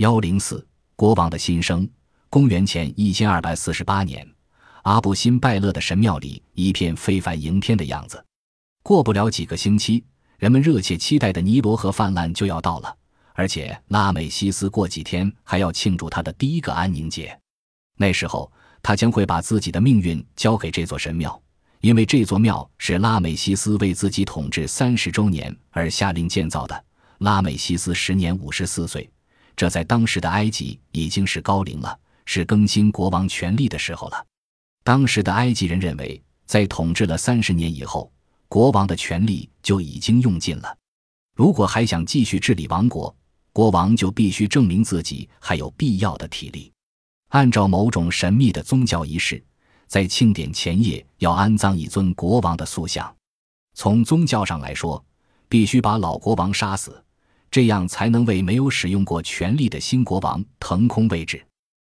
幺零四国王的新生。公元前一千二百四十八年，阿布辛拜勒的神庙里一片非凡迎天的样子。过不了几个星期，人们热切期待的尼罗河泛滥就要到了，而且拉美西斯过几天还要庆祝他的第一个安宁节。那时候，他将会把自己的命运交给这座神庙，因为这座庙是拉美西斯为自己统治三十周年而下令建造的。拉美西斯时年五十四岁，这在当时的埃及已经是高龄了。是更新国王权力的时候了。当时的埃及人认为，在统治了三十年以后，国王的权力就已经用尽了。如果还想继续治理王国，国王就必须证明自己还有必要的体力。按照某种神秘的宗教仪式，在庆典前夜要安葬一尊国王的塑像。从宗教上来说，必须把老国王杀死，这样才能为没有使用过权力的新国王腾空位置。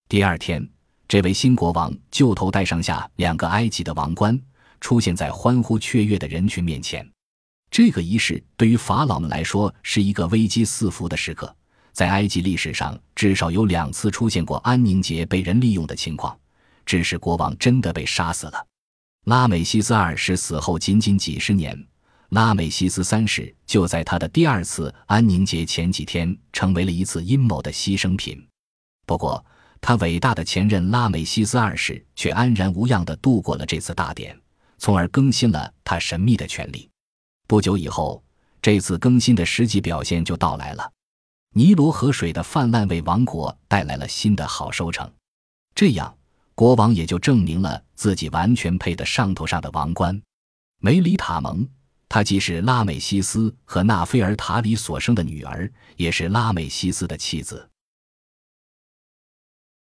第二天，这位新国王就头戴上下两个埃及的王冠，出现在欢呼雀跃的人群面前。这个仪式对于法老们来说是一个危机四伏的时刻。在埃及历史上，至少有两次出现过安宁节被人利用的情况，致使国王真的被杀死了。拉美西斯二世死后仅仅几十年，拉美西斯三世就在他的第二次安宁节前几天成为了一次阴谋的牺牲品。不过，他伟大的前任拉美西斯二世却安然无恙地度过了这次大典，从而更新了他神秘的权利。不久以后，这次更新的实际表现就到来了。尼罗河水的泛滥为王国带来了新的好收成，这样国王也就证明了自己完全配得上头上的王冠。梅里塔蒙，她既是拉美西斯和纳菲尔塔里所生的女儿，也是拉美西斯的妻子。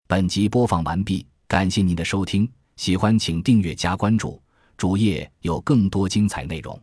本集播放完毕，感谢您的收听，喜欢请订阅加关注，主页有更多精彩内容。